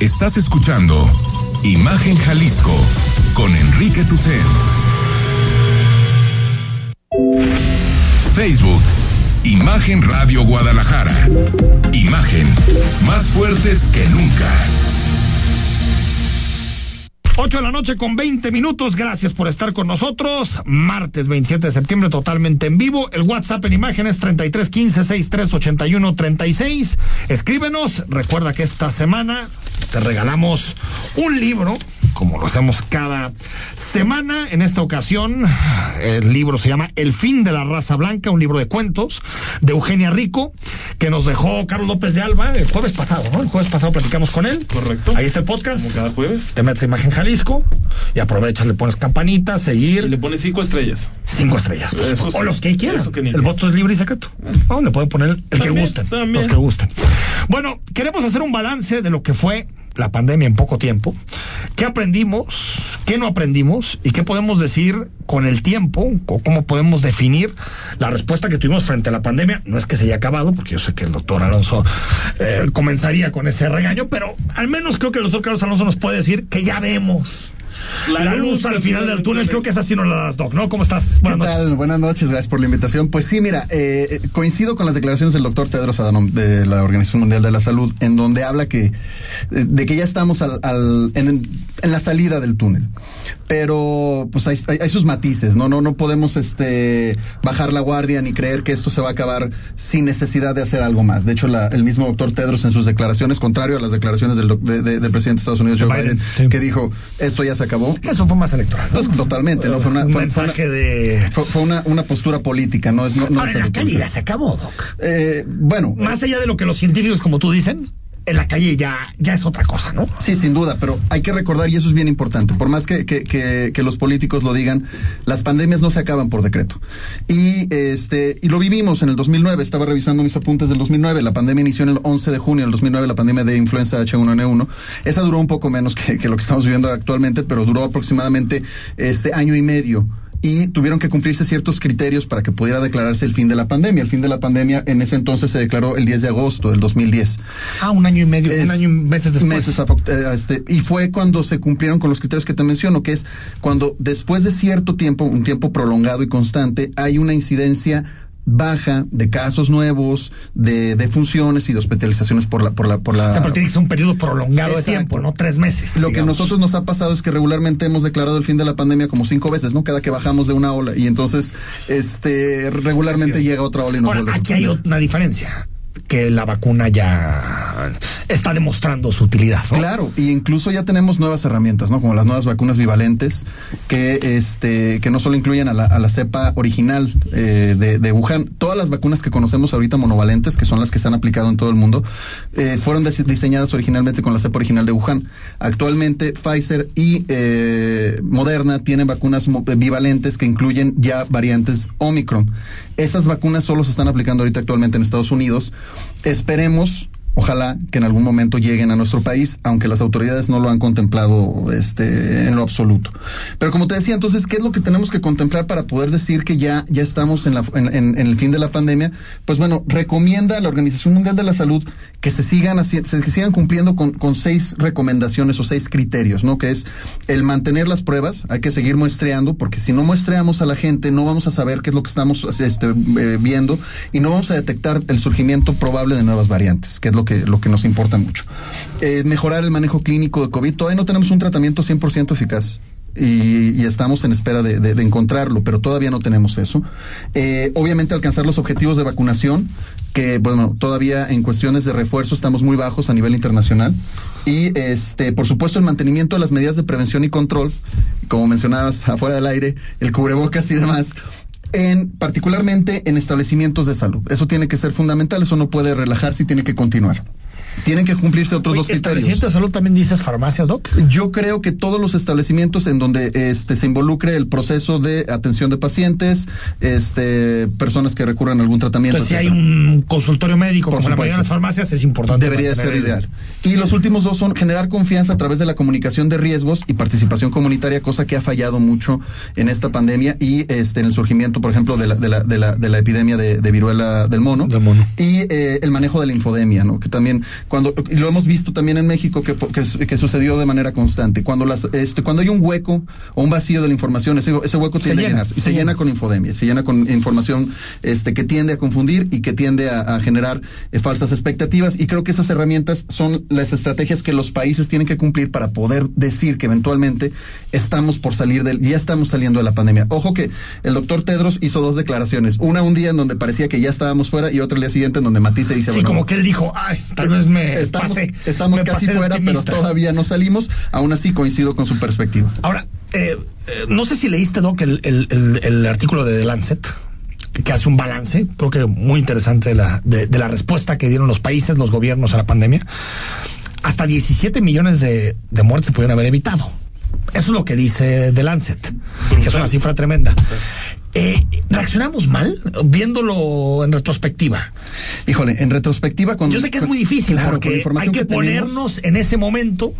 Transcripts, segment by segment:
Estás escuchando Imagen Jalisco con Enrique Tucen. Facebook, Imagen Radio Guadalajara. Imagen, más fuertes que nunca. 8 de la noche con 20 minutos. Gracias por estar con nosotros. Martes 27 de septiembre, totalmente en vivo. El WhatsApp en imágenes 3315 6381 36. Escríbenos. Recuerda que esta semana te regalamos un libro, como lo hacemos cada semana. En esta ocasión, el libro se llama El fin de la raza blanca, un libro de cuentos de Eugenia Rico, que nos dejó Carlos López de Alba el jueves pasado, ¿no? El jueves pasado platicamos con él. Correcto. Ahí está el podcast. Como cada jueves. Te metes a Imagen Jalisco y aprovechas, le pones campanita, seguir. Y le pones cinco estrellas. Cinco estrellas. pues, Eso o sí. los que quieran. Que el voto es libre y secreto. No, le pueden poner el que gusten. también. Los que gusten. Bueno, queremos hacer un balance de lo que fue la pandemia en poco tiempo. ¿Qué aprendimos? ¿Qué no aprendimos? ¿Y qué podemos decir con el tiempo? ¿O cómo podemos definir la respuesta que tuvimos frente a la pandemia? No es que se haya acabado, porque yo sé que el doctor Alonso eh, comenzaría con ese regaño, pero al menos creo que el doctor Carlos Alonso nos puede decir que ya vemos la, luz al final del túnel. Creo que esa sí nos la das, Doc, ¿no? ¿Cómo estás? ¿Qué Buenas tal? noches. Buenas noches, gracias por la invitación. Pues sí, mira, eh, coincido con las declaraciones del doctor Tedros Adhanom de la Organización Mundial de la Salud, en donde habla que eh, de que ya estamos al, al- en, en la salida del túnel. Pero pues hay, hay- hay sus matices, ¿no? No, no podemos este bajar la guardia ni creer que esto se va a acabar sin necesidad de hacer algo más. De hecho, la- el mismo doctor Tedros en sus declaraciones, contrario a las declaraciones del, de- de- del presidente de Estados Unidos, Joe Biden, Biden, sí. que dijo, esto ya se acabó. Eso fue más electoral. ¿no? Pues totalmente, ¿no? Fue una, un fue- fue una- mensaje de. fue, fue una, una postura política, no es no, no Ahora, es la ya se acabó, Doc. Eh, bueno, Más allá de lo que los científicos, como tú dicen, en la calle ya, ya es otra cosa, ¿no? sí, sin duda, pero hay que recordar, y eso es bien importante, por más que, que, los políticos lo digan, las pandemias no se acaban por decreto. Y este y lo vivimos en el 2009, estaba revisando mis apuntes del 2009, la pandemia inició en el 11 de junio del 2009, la pandemia de influenza H1N1. Esa duró un poco menos que lo que estamos viviendo actualmente, pero duró aproximadamente este año y medio. Y tuvieron que cumplirse ciertos criterios para que pudiera declararse el fin de la pandemia. El fin de la pandemia en ese entonces se declaró el 10 de agosto del 2010. Ah, un año y medio, un año y meses después. meses a- eh, este, y fue cuando se cumplieron con los criterios que te menciono, que es cuando después de cierto tiempo, un tiempo prolongado y constante, hay una incidencia baja de casos nuevos, de, de funciones y de hospitalizaciones por la, por la, por la. O sea, pero tiene que ser un periodo prolongado Exacto. de tiempo, no tres meses. Lo que digamos. nosotros nos ha pasado es que regularmente hemos declarado el fin de la pandemia como cinco veces, ¿no? Cada que bajamos de una ola y entonces, este, regularmente llega otra ola y nos Ahora, vuelve a aquí hay una diferencia, que la vacuna ya está demostrando su utilidad. Claro, y incluso ya tenemos nuevas herramientas, ¿no? Como las nuevas vacunas bivalentes, que este, que no solo incluyen a la, cepa original eh, de, Wuhan, todas las vacunas que conocemos ahorita monovalentes, que son las que se han aplicado en todo el mundo, eh, fueron dis- diseñadas originalmente con la cepa original de Wuhan. Actualmente Pfizer y eh, Moderna tienen vacunas bivalentes que incluyen ya variantes Omicron. Esas vacunas solo se están aplicando ahorita actualmente en Estados Unidos. Esperemos Ojalá que en algún momento lleguen a nuestro país, aunque las autoridades no lo han contemplado este, en lo absoluto. Pero como te decía, entonces, ¿qué es lo que tenemos que contemplar para poder decir que ya, ya estamos en, el fin de la pandemia? Pues bueno, recomienda a la Organización Mundial de la Salud que se sigan, haci- se- sigan cumpliendo con, con seis recomendaciones o seis criterios, ¿no? Que es el mantener las pruebas, hay que seguir muestreando, porque si no muestreamos a la gente, no vamos a saber qué es lo que estamos este, eh, viendo y no vamos a detectar el surgimiento probable de nuevas variantes, que es lo que, lo que nos importa mucho. Eh, mejorar el manejo clínico de COVID. Todavía no tenemos un tratamiento 100% eficaz. Y, estamos en espera de encontrarlo, pero todavía no tenemos eso. Eh, obviamente alcanzar los objetivos de vacunación, que bueno, todavía en cuestiones de refuerzo estamos muy bajos a nivel internacional. Y este, por supuesto, el mantenimiento de las medidas de prevención y control, como mencionabas afuera del aire, el cubrebocas y demás, en particularmente en establecimientos de salud. Eso tiene que ser fundamental, eso no puede relajarse y tiene que continuar. Tienen que cumplirse otros Oye, dos criterios. establecimiento de salud también dices farmacias, Doc. Yo creo que todos los establecimientos en donde este se involucre el proceso de atención de pacientes, este personas que recurran a algún tratamiento, Entonces, si hay un consultorio médico, Por como la mayoría de las farmacias, es importante. Debería ser el- ideal. Y los últimos dos son generar confianza a través de la comunicación de riesgos y participación comunitaria, cosa que ha fallado mucho en esta pandemia y este en el surgimiento, por ejemplo, de la, de la, de la, de la epidemia de, de viruela del mono. Del mono. Y eh, el manejo de la infodemia, ¿no? Que también cuando y lo hemos visto también en México que, que, que sucedió de manera constante. Cuando las, este, cuando hay un hueco o un vacío de la información, ese, ese hueco tiende a llenarse y se, llena con infodemia, se llena con información este, que tiende a confundir y que tiende a, a generar eh, falsas expectativas. Y creo que esas herramientas son las estrategias que los países tienen que cumplir para poder decir que eventualmente estamos por salir del, ya estamos saliendo de la pandemia. Ojo que el doctor Tedros hizo dos declaraciones. Una un día en donde parecía que ya estábamos fuera y otra el día siguiente en donde Matisse dice, sí, como que él dijo, ay, tal vez me estamos, pasé, estamos me casi pasé fuera, pero optimista". todavía no salimos. Aún así coincido con su perspectiva. Ahora, eh, eh, no sé si leíste, Doc, el, el, el, el artículo de The Lancet que hace un balance, creo que muy interesante de la, de, de la respuesta que dieron los países, los gobiernos a la pandemia. Hasta 17 millones de, de muertes se pudieron haber evitado. Eso es lo que dice The Lancet, que es una cifra tremenda. Eh, ¿Reaccionamos mal viéndolo en retrospectiva? Híjole, en retrospectiva cuando Yo sé que es muy difícil Claro, con porque información hay que, ponernos en ese momento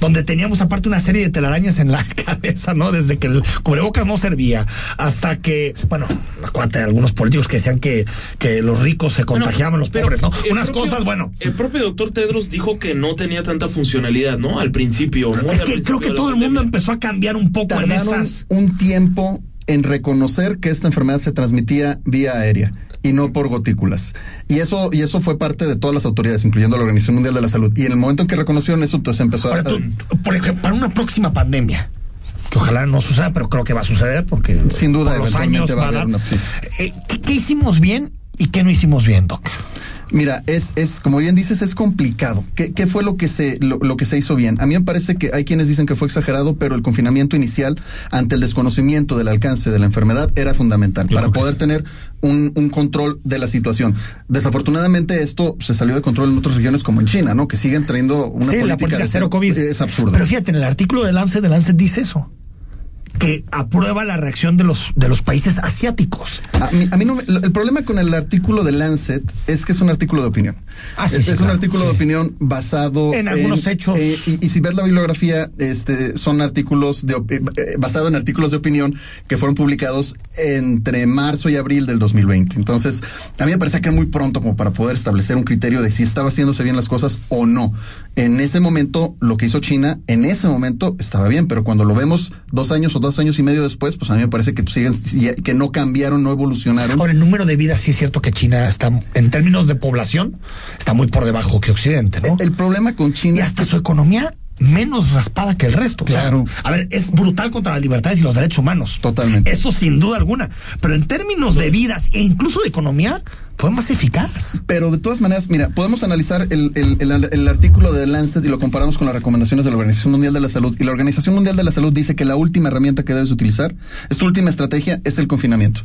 donde teníamos aparte una serie de telarañas en la cabeza, ¿no? Desde que el cubrebocas no servía hasta que, bueno, acuérdate de algunos políticos que decían que, que los ricos se contagiaban, los Pero pobres, ¿no? Unas propio- cosas, bueno. El propio doctor Tedros dijo que no tenía tanta funcionalidad, ¿no? Al principio. Es que creo que todo el mundo empezó a cambiar un poco en tardaron esas. un tiempo en reconocer que esta enfermedad se transmitía vía aérea y no por gotículas. Y eso, y eso fue parte de todas las autoridades, incluyendo la Organización Mundial de la Salud. Y en el momento en que reconocieron eso, entonces empezó Ahora, a. tú, por ejemplo, para una próxima pandemia, que ojalá no suceda, pero creo que va a suceder porque Sin duda, por los eventualmente años va a haber una- sí. Eh, ¿qué, qué hicimos bien y qué no hicimos bien, Doc? Mira, es, es, como bien dices, es complicado. ¿Qué, qué fue lo que se, lo, lo que se hizo bien? A mí me parece que hay quienes dicen que fue exagerado, pero el confinamiento inicial, ante el desconocimiento del alcance de la enfermedad, era fundamental Claro para poder sí. tener un, un control de la situación. Desafortunadamente, esto se salió de control en otras regiones como en China, ¿no? Que siguen trayendo una sí, política, la política de cero COVID. Es absurda. Pero fíjate, en el artículo de Lancet, de Lancet dice eso. Que aprueba la reacción de los, de los países asiáticos. A mí, a mí no me- el problema con el artículo de Lancet es que es un artículo de opinión. Ah, sí, es sí, es claro, un artículo sí. de opinión basado En algunos hechos. eh, y, y si ves la bibliografía, este, son artículos de, eh, basado en artículos de opinión que fueron publicados entre marzo y abril del 2020. Entonces, a mí me parece que es muy pronto como para poder establecer un criterio de si estaba haciéndose bien las cosas o no. En ese momento, lo que hizo China, en ese momento estaba bien, pero cuando lo vemos dos años o dos años y medio después, pues a mí me parece que siguen, que no cambiaron, no evolucionaron. Ahora, el número de vidas, sí es cierto que China está, en términos de población, está muy por debajo que Occidente, ¿no? El problema con y China es hasta que su economía menos raspada que el resto. O sea, Claro. a ver, es brutal contra las libertades y los derechos humanos. Totalmente. Eso sin duda alguna. Pero en términos de vidas e incluso de economía, fue más eficaz. Pero de todas maneras, mira, podemos analizar el, el, el- el artículo de Lancet y lo comparamos con las recomendaciones de la Organización Mundial de la Salud. Y la Organización Mundial de la Salud dice que la última herramienta que debes utilizar, esta última estrategia, es el confinamiento.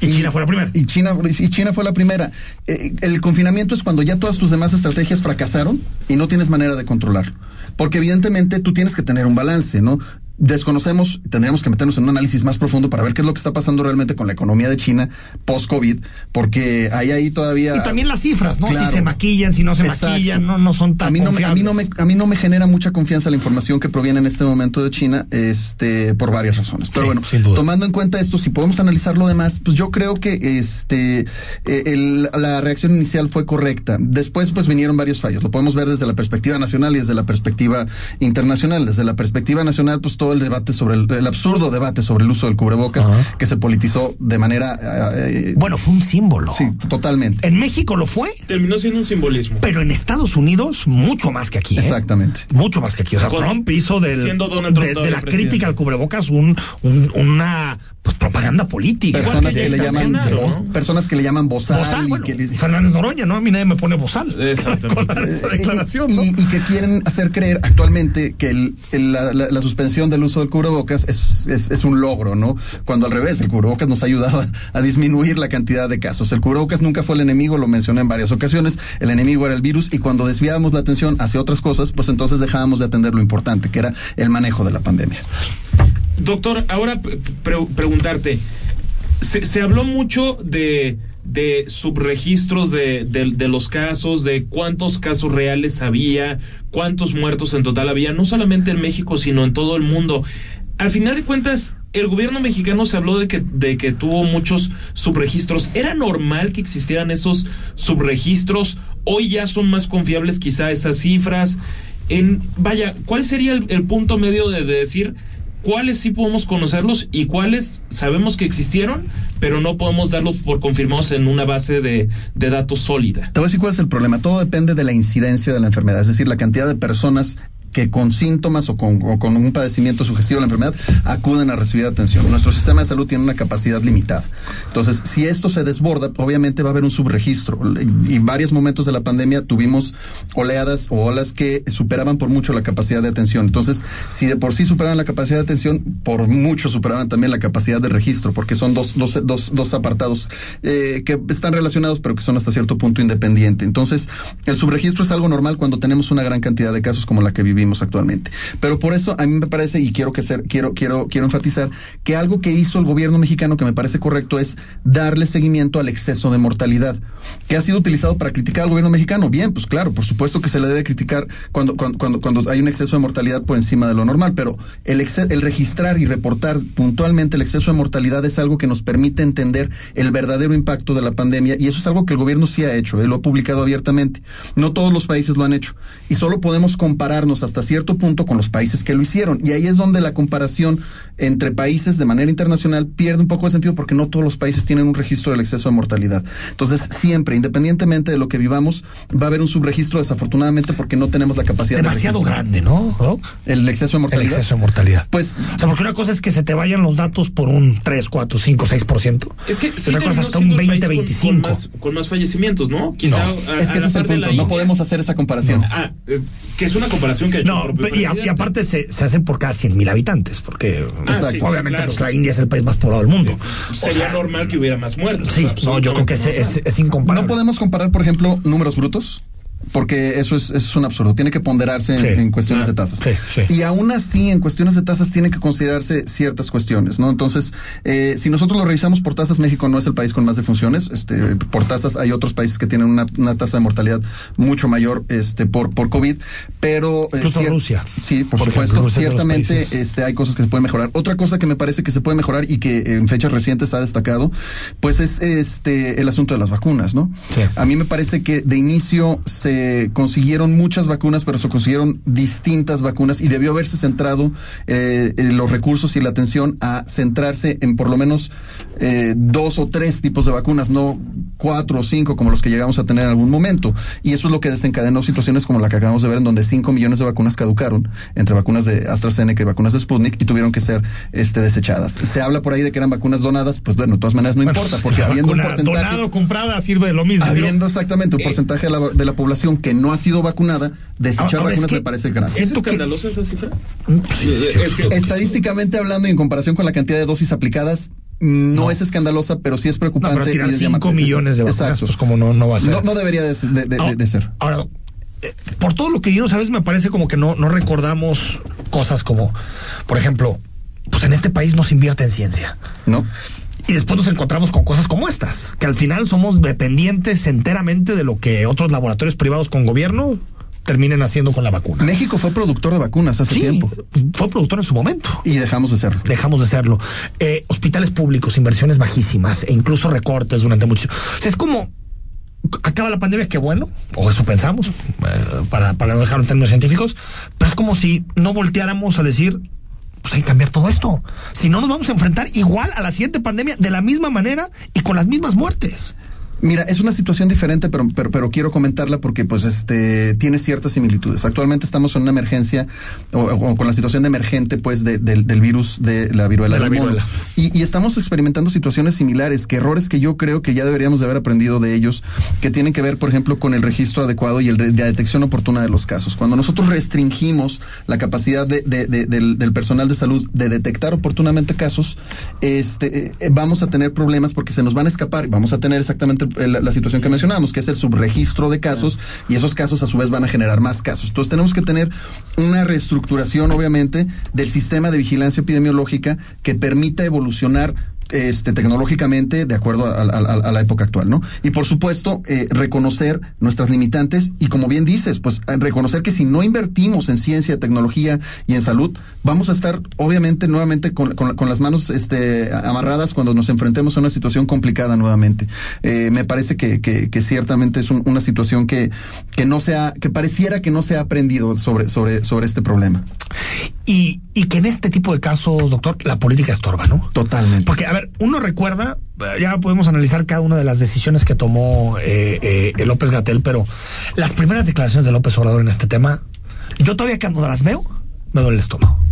Y China fue la primera. Y China, y China fue la primera. Eh, el confinamiento es cuando ya todas tus demás estrategias fracasaron y no tienes manera de controlarlo. Porque evidentemente tú tienes que tener un balance, ¿no? Desconocemos, tendríamos que meternos en un análisis más profundo para ver qué es lo que está pasando realmente con la economía de China post-COVID, porque hay ahí todavía... Y también las cifras, ¿no? Claro. Si se maquillan, si no se Exacto. maquillan, no, no son tan a mí no, me, a, mí no me, confiables. a mí no me genera mucha confianza la información que proviene en este momento de China, este, por varias razones. Pero Sí, bueno, tomando en cuenta esto, si podemos analizar lo demás, pues yo creo que este, el- la reacción inicial fue correcta. Después, pues vinieron varios fallos. Lo podemos ver desde la perspectiva nacional y desde la perspectiva internacional. Desde la perspectiva nacional, pues todo el debate sobre el, el absurdo debate sobre el uso del cubrebocas que se politizó de manera, eh, Bueno, fue un símbolo. sí, totalmente. En México lo fue, Terminó siendo un simbolismo. pero en Estados Unidos mucho más que aquí. ¿eh? Exactamente. Mucho más que aquí. O sea, Con- Trump hizo del, siendo Donald Trump de, la presidente. crítica al cubrebocas un, un- una pues, propaganda política. Personas que que le llaman Bolsonaro, voz- ¿no? personas que le llaman bozal, Bozal, y bueno, que le- Fernández Noroña, ¿no? A mí nadie me pone bozal. Exactamente. Con la- esa declaración, y, ¿no? y- y que quieren hacer creer actualmente que el- el- la, la- la suspensión del uso del cubrebocas es, es, un logro, ¿no? Cuando al revés, el cubrebocas nos ha ayudado a, disminuir la cantidad de casos. El cubrebocas nunca fue el enemigo, lo mencioné en varias ocasiones. El enemigo era el virus y cuando desviábamos la atención hacia otras cosas, pues entonces dejábamos de atender lo importante, que era el manejo de la pandemia. Doctor, ahora pre- preguntarte, se habló mucho de, de subregistros de, de- los casos, de cuántos casos reales había, cuántos muertos en total había, no solamente en México, sino en todo el mundo. Al final de cuentas, el gobierno mexicano se habló de que, de que tuvo muchos subregistros. ¿Era normal que existieran esos subregistros? Hoy ya son más confiables quizá esas cifras. En, vaya, ¿cuál sería el, punto medio de, decir cuáles sí podemos conocerlos y cuáles sabemos que existieron, pero no podemos darlos por confirmados en una base de, de, datos sólida. Te voy a decir cuál es el problema. Todo depende de la incidencia de la enfermedad, es decir, la cantidad de personas que con síntomas o con, un padecimiento sugestivo de la enfermedad acuden a recibir atención. Nuestro sistema de salud tiene una capacidad limitada. Entonces, si esto se desborda, obviamente va a haber un subregistro. Y varios momentos de la pandemia tuvimos oleadas o olas que superaban por mucho la capacidad de atención. Entonces, si de por sí superaban la capacidad de atención, por mucho superaban también la capacidad de registro, porque son dos, dos, dos, dos apartados eh, que están relacionados, pero que son hasta cierto punto independientes. Entonces, el subregistro es algo normal cuando tenemos una gran cantidad de casos como la que vivimos actualmente. Pero por eso a mí me parece y quiero que ser, quiero quiero quiero enfatizar que algo que hizo el gobierno mexicano que me parece correcto es darle seguimiento al exceso de mortalidad, que ha sido utilizado para criticar al gobierno mexicano. Bien, pues claro, por supuesto que se le debe criticar cuando cuando cuando, hay un exceso de mortalidad por encima de lo normal, pero el el registrar y reportar puntualmente el exceso de mortalidad es algo que nos permite entender el verdadero impacto de la pandemia y eso es algo que el gobierno sí ha hecho, él lo ha publicado abiertamente. No todos los países lo han hecho y solo podemos compararnos hasta cierto punto con los países que lo hicieron. Y ahí es donde la comparación entre países de manera internacional pierde un poco de sentido porque no todos los países tienen un registro del exceso de mortalidad. Entonces, siempre, independientemente de lo que vivamos, va a haber un subregistro desafortunadamente porque no tenemos la capacidad Demasiado grande, ¿no? El exceso de mortalidad. El exceso de mortalidad. Pues, o sea, porque una cosa es que se te vayan los datos por un 3, 4, 5, 6%. Es que otra cosa hasta un 20, 25. Con, con, más, fallecimientos, ¿no? Quizá es que ese es el punto, no podemos hacer esa comparación. Ah, eh, que es una comparación que no, y, aparte se, se, hace por cada 100 mil habitantes, porque ah, obviamente pues, la India es el país más poblado del mundo. Sería normal que hubiera más muertos. Sí, no, yo creo que es, es, es incomparable. No podemos comparar, por ejemplo, números brutos porque eso es, es un absurdo. Tiene que ponderarse en, cuestiones de tasas. Y aún así, en cuestiones de tasas, tiene que considerarse ciertas cuestiones, ¿no? Entonces, eh, si nosotros lo revisamos por tasas, México no es el país con más defunciones. Este, por tasas, hay otros países que tienen una, tasa de mortalidad mucho mayor este, por, por COVID, pero. Eh, Incluso Rusia. Sí, por, supuesto. ciertamente este, hay cosas que se pueden mejorar. Otra cosa que me parece que se puede mejorar y que en fechas recientes ha destacado, pues es este el asunto de las vacunas, ¿no? A mí me parece que de inicio se consiguieron muchas vacunas, pero se consiguieron distintas vacunas y debió haberse centrado eh, los recursos y la atención a centrarse en por lo menos eh, dos o tres tipos de vacunas, no cuatro o cinco como los que llegamos a tener en algún momento. Y eso es lo que desencadenó situaciones como la que acabamos de ver, en donde cinco millones de vacunas caducaron, entre vacunas de AstraZeneca y vacunas de Sputnik, y tuvieron que ser este, desechadas. Se habla por ahí de que eran vacunas donadas, pues bueno, de todas maneras no importa, porque habiendo un porcentaje. Donado, comprada, sirve de lo mismo. Habiendo exactamente un eh, porcentaje de la, de la población que no ha sido vacunada, desechar vacunas me parece grave. ¿Es escandalosa esa cifra? Estadísticamente hablando y en comparación con la cantidad de dosis aplicadas, no, es escandalosa, pero sí es preocupante. No, pero 5 millones de vacunas, pues como no, no va a ser. No, debería de, ser. Ahora, eh, por todo lo que a veces me parece como que no, no recordamos cosas como, por ejemplo, pues en este país no se invierte en ciencia. No. Y después nos encontramos con cosas como estas, que al final somos dependientes enteramente de lo que otros laboratorios privados con gobierno terminen haciendo con la vacuna. México fue productor de vacunas hace tiempo. Fue productor en su momento. Y dejamos de serlo. Dejamos de serlo. Eh, hospitales públicos, inversiones bajísimas e incluso recortes durante mucho. O es como acaba la pandemia, qué bueno, o eso pensamos, eh, para, para no dejarlo en términos científicos, pero es como si no volteáramos a decir pues hay que cambiar todo esto. Si no, nos vamos a enfrentar igual a la siguiente pandemia de la misma manera y con las mismas muertes. Mira, es una situación diferente, pero, pero, pero quiero comentarla porque pues este tiene ciertas similitudes. Actualmente estamos en una emergencia o, con la situación de emergente pues del, virus de la viruela del mono. Y, estamos experimentando situaciones similares, que errores que yo creo que ya deberíamos de haber aprendido de ellos, que tienen que ver, por ejemplo, con el registro adecuado y el de, la detección oportuna de los casos. Cuando nosotros restringimos la capacidad de, del, personal de salud de detectar oportunamente casos, este, eh, vamos a tener problemas porque se nos van a escapar y vamos a tener exactamente la, situación que mencionábamos, que es el subregistro de casos, y esos casos a su vez van a generar más casos. Entonces tenemos que tener una reestructuración, obviamente, del sistema de vigilancia epidemiológica que permita evolucionar este, tecnológicamente de acuerdo a, a- a la época actual, ¿no? Y por supuesto, eh, reconocer nuestras limitantes y como bien dices, pues eh, reconocer que si no invertimos en ciencia, tecnología y en salud, vamos a estar obviamente nuevamente con, con- con las manos este, amarradas cuando nos enfrentemos a una situación complicada nuevamente. Eh, me parece que, que- que ciertamente es un- una situación que, que no se ha, que pareciera que no se ha aprendido sobre, sobre, sobre este problema. Y, y que en este tipo de casos, doctor, la política estorba, ¿no? Totalmente. Porque, a ver, uno recuerda, eh, ya podemos analizar cada una de las decisiones que tomó eh, eh, López Gatel, pero las primeras declaraciones de López Obrador en este tema, yo todavía cuando las veo, me duele el estómago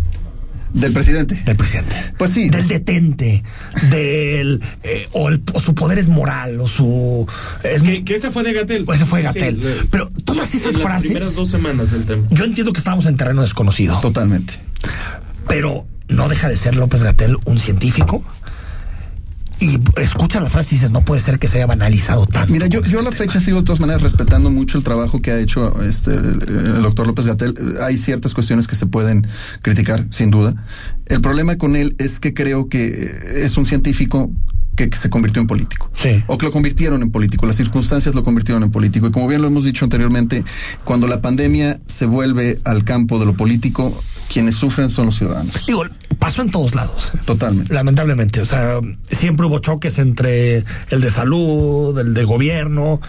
Del presidente. del presidente. Pues sí. Del detente, del. eh, o, el- o su poder es moral, o su. Es, Que, que ese fue de Gatel. Ese fue Sí, Gatel. le- Pero todas esas en las frases- primeras dos semanas del tema. Yo entiendo que estamos en terreno desconocido, Totalmente. pero no deja de ser López Gatel un científico. Y escucha la frase y dices, no puede ser que se haya banalizado tanto. Mira, yo, yo a la tema". fecha sigo de todas maneras respetando mucho el trabajo que ha hecho este el doctor López Gatel. Hay ciertas cuestiones que se pueden criticar, sin duda. El problema con él es que creo que es un científico que se convirtió en político. Sí. O que lo convirtieron en político. Las circunstancias lo convirtieron en político. Y como bien lo hemos dicho anteriormente, cuando la pandemia se vuelve al campo de lo político, quienes sufren son los ciudadanos. Digo, pasó en todos lados. Totalmente. Lamentablemente, o sea, siempre hubo choques entre el de salud, el de gobierno,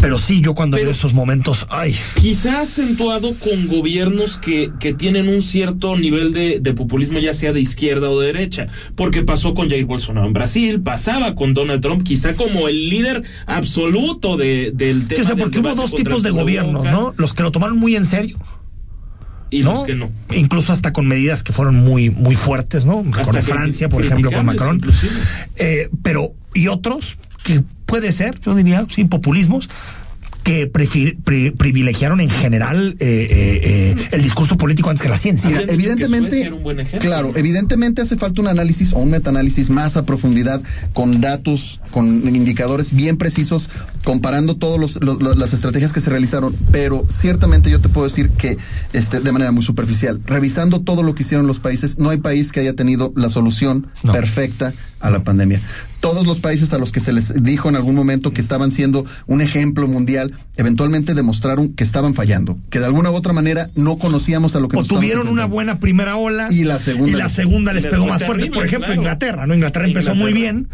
pero sí, yo cuando Pero- veo esos momentos, ay, Quizá acentuado con gobiernos que, que tienen un cierto nivel de, de populismo, ya sea de izquierda o de derecha, porque pasó con Jair Bolsonaro en Brasil, pasaba con Donald Trump, quizá como el líder absoluto de, del tema. sí, o sea, porque hubo dos tipos de gobiernos, ¿no? Los que lo tomaron muy en serio. Y ¿no? los que no. Incluso hasta con medidas que fueron muy, muy fuertes, ¿no? Hasta Francia, criti- por ejemplo, con Macron. Eh, pero, y otros que puede ser, yo diría, sí, populismos, que pri- privilegiaron en general eh, eh, eh, el discurso político antes que la ciencia. Mira, evidentemente, Suecia era un buen ejemplo, claro, evidentemente hace falta un análisis o un metaanálisis más a profundidad, con datos, con indicadores bien precisos, comparando todas las estrategias que se realizaron. Pero ciertamente yo te puedo decir que, este, de manera muy superficial, revisando todo lo que hicieron los países, no hay país que haya tenido la solución No. perfecta a la pandemia. Todos los países a los que se les dijo en algún momento que estaban siendo un ejemplo mundial, eventualmente demostraron que estaban fallando, que de alguna u otra manera no conocíamos a lo que o nos tuvieron una buena primera ola Y la segunda- y la segunda les pegó más fuerte. Por ejemplo, claro. Inglaterra, ¿no? Inglaterra empezó muy bien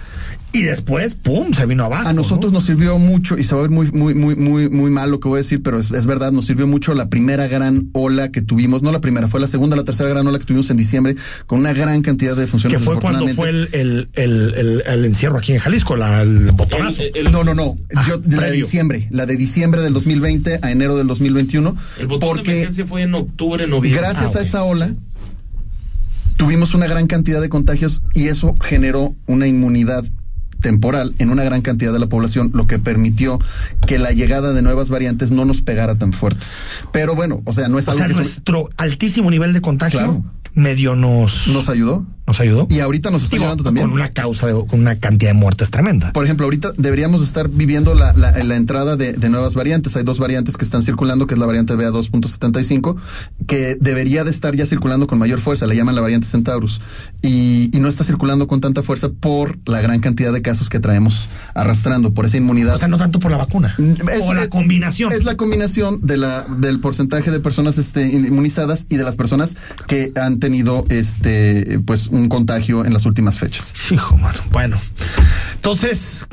y después, ¡pum! se vino abajo. A nosotros ¿no? nos sirvió mucho, y se va a ver muy, muy, muy, muy, muy mal lo que voy a decir, pero es, es verdad, nos sirvió mucho la primera gran ola que tuvimos, no la primera, fue la segunda, la tercera gran ola que tuvimos en diciembre, con una gran cantidad de funciones. que fue cuando fue el, el, el, el- el encierro aquí en Jalisco, la- el botonazo. El- el- No, no, no. Ah, Yo, de la de diciembre, la de diciembre del 2020 a enero del 2021. El botón de porque emergencia fue en octubre, noviembre. gracias Ah, a esa ola tuvimos una gran cantidad de contagios y eso generó una inmunidad temporal en una gran cantidad de la población, lo que permitió que la llegada de nuevas variantes no nos pegara tan fuerte. Pero bueno, o sea, no es o algo sea, que se- nuestro altísimo nivel de contagio Claro. medio nos, nos ayudó nos ayudó. y ahorita nos está Digo, ayudando también. Con una causa, de- con una cantidad de muertes tremenda. Por ejemplo, ahorita deberíamos estar viviendo la, la- la entrada de, de nuevas variantes. Hay dos variantes que están circulando, que es la variante BA2.75, que debería de estar ya circulando con mayor fuerza, le llaman la variante Centaurus, y, y no está circulando con tanta fuerza por la gran cantidad de casos que traemos arrastrando, por esa inmunidad. O sea, no tanto por la vacuna. Es- o la es- combinación. Es la combinación de la, del porcentaje de personas este, inmunizadas y de las personas que han tenido este, pues, un contagio en las últimas fechas. Hijo, mano. Bueno. Entonces,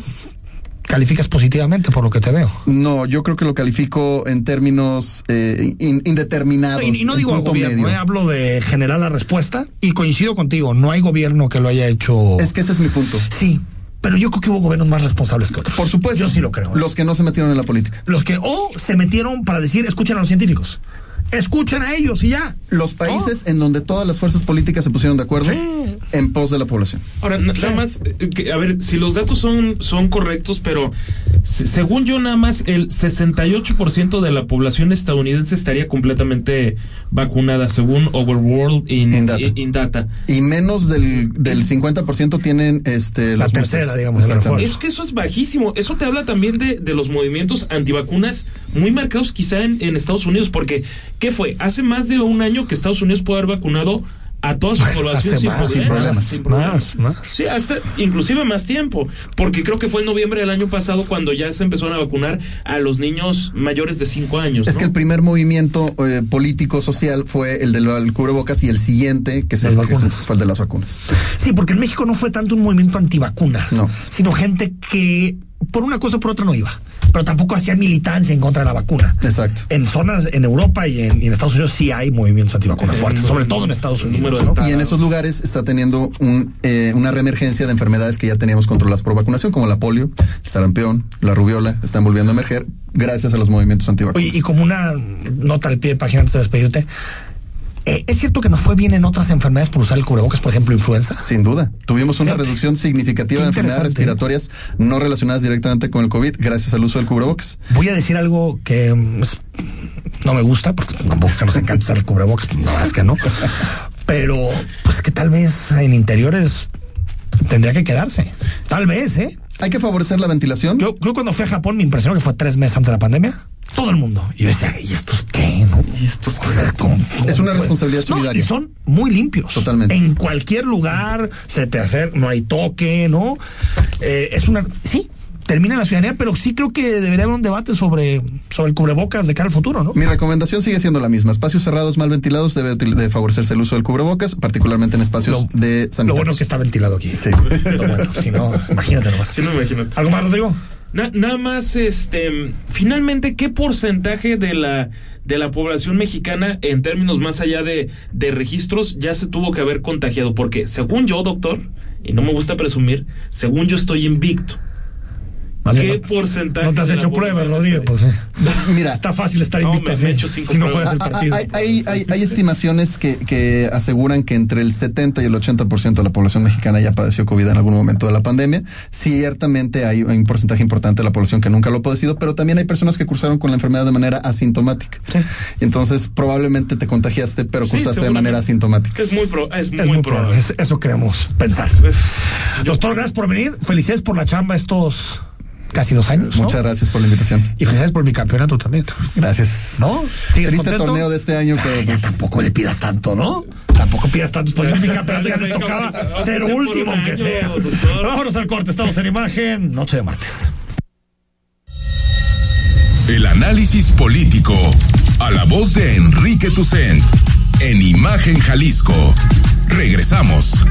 calificas positivamente por lo que te veo. No, yo creo que lo califico en términos eh, in- indeterminados. Y, y no digo gobierno, eh, hablo de generar la respuesta y coincido contigo, no hay gobierno que lo haya hecho. Es que ese es mi punto. Sí, pero yo creo que hubo gobiernos más responsables que otros. Por supuesto. Yo sí lo creo. ¿eh? Los que no se metieron en la política. Los que o se metieron para decir, escuchen a los científicos. Escuchen a ellos y ya. Los países en donde todas las fuerzas políticas se pusieron de acuerdo Sí. en pos de la población. Ahora, na- nada más, eh, que, a ver, si los datos son, son correctos, pero se- según yo, nada más el 68% de la población estadounidense estaría completamente vacunada, según Overworld in, In Data. in- in Data. Y menos del, del 50% tienen este, La las tercera, digamos, Exactamente. Es que eso es bajísimo. Eso te habla también de, de los movimientos antivacunas muy marcados quizá en, en Estados Unidos, porque ¿qué fue? Hace más de un año que Estados Unidos puede haber vacunado a toda su población sin, más, problemas, sin problemas. sin problemas. Más, más. Sí, hasta inclusive más tiempo, porque creo que fue en noviembre del año pasado cuando ya se empezaron a vacunar a los niños mayores de 5 años. Es ¿no? que el primer movimiento eh, político social fue el del cubrebocas y el siguiente que se Las que se- fue el de las vacunas. Sí, porque en México no fue tanto un movimiento antivacunas, No. sino gente que por una cosa o por otra no iba, pero tampoco hacía militancia en contra de la vacuna. Exacto. En zonas en Europa y en, y en Estados Unidos sí hay movimientos antivacunas fuertes, sobre todo en Estados Unidos. Y en esos lugares está teniendo un, eh, una reemergencia de enfermedades que ya teníamos controladas por vacunación, como la polio, el sarampión, la rubiola, están volviendo a emerger gracias a los movimientos antivacunas. Oye, y como una nota al pie de página antes de despedirte, eh, ¿es cierto que nos fue bien en otras enfermedades por usar el cubrebocas, por ejemplo, influenza? Sin duda. Tuvimos una reducción significativa de enfermedades respiratorias no relacionadas directamente con el COVID gracias al uso del cubrebocas. Voy a decir algo que mm, no me gusta, porque tampoco que nos encanta usar el cubrebocas, no, es que no. Pero, pues que tal vez en interiores tendría que quedarse. Tal vez, ¿eh? Hay que favorecer la ventilación. Yo, yo cuando fui a Japón me impresionó que fue tres meses antes de la pandemia. Todo el mundo. Y yo decía, ¿y estos qué? No? ¿Y estos qué? O sea, ¿cómo- cómo Es una puede? responsabilidad No, solidaria. y son muy limpios. Totalmente. En cualquier lugar se te hace, no hay toque, ¿no? Eh, es una. Sí, termina la ciudadanía, pero sí creo que debería haber un debate sobre, sobre el cubrebocas de cara al futuro, ¿no? Mi recomendación sigue siendo la misma. Espacios cerrados mal ventilados debe de favorecerse el uso del cubrebocas, particularmente en espacios Lo- de Lo sanitarios. bueno que está ventilado aquí. Sí. Lo bueno, si no, imagínate nomás. Sí, no imagínate. ¿Algo más, Rodrigo? Na- nada más, este, finalmente, ¿qué porcentaje de la de la población mexicana, en términos más allá de, de registros, ya se tuvo que haber contagiado? Porque según yo, doctor, y no me gusta presumir, según yo estoy invicto. ¿Qué no- porcentaje? No te has hecho pruebas, Rodrigo. está Pues eh. Mira, está fácil estar No, invicto me- así, me he hecho cinco si no juegas el Ah, ah, partido. Hay, hay, hay- hay estimaciones que, que aseguran que entre el 70 y el 80% de la población mexicana ya padeció COVID en algún momento de la pandemia. Ciertamente hay un porcentaje importante de la población que nunca lo ha padecido, pero también hay personas que cursaron con la enfermedad de manera asintomática. Sí. Entonces, probablemente te contagiaste, pero Sí, cursaste de manera asintomática. Es muy, pro- es Es muy, muy probable. probable. Es- Eso queremos pensar. Doctor, gracias por venir. Felicidades por la chamba estos casi dos años. ¿no? Muchas gracias por la invitación. Y felicidades por mi campeonato también. Gracias. ¿No? ¿Sigues Triste contento? torneo de este año, pero pues, tampoco le pidas tanto, ¿no? Tampoco pidas tanto. Pues mi campeonato ya les tocaba ser último, un aunque sea. doctor. Vámonos al corte. Estamos en imagen. Noche de martes. El análisis político. A la voz de Enrique Tucent. En Imagen Jalisco. Regresamos.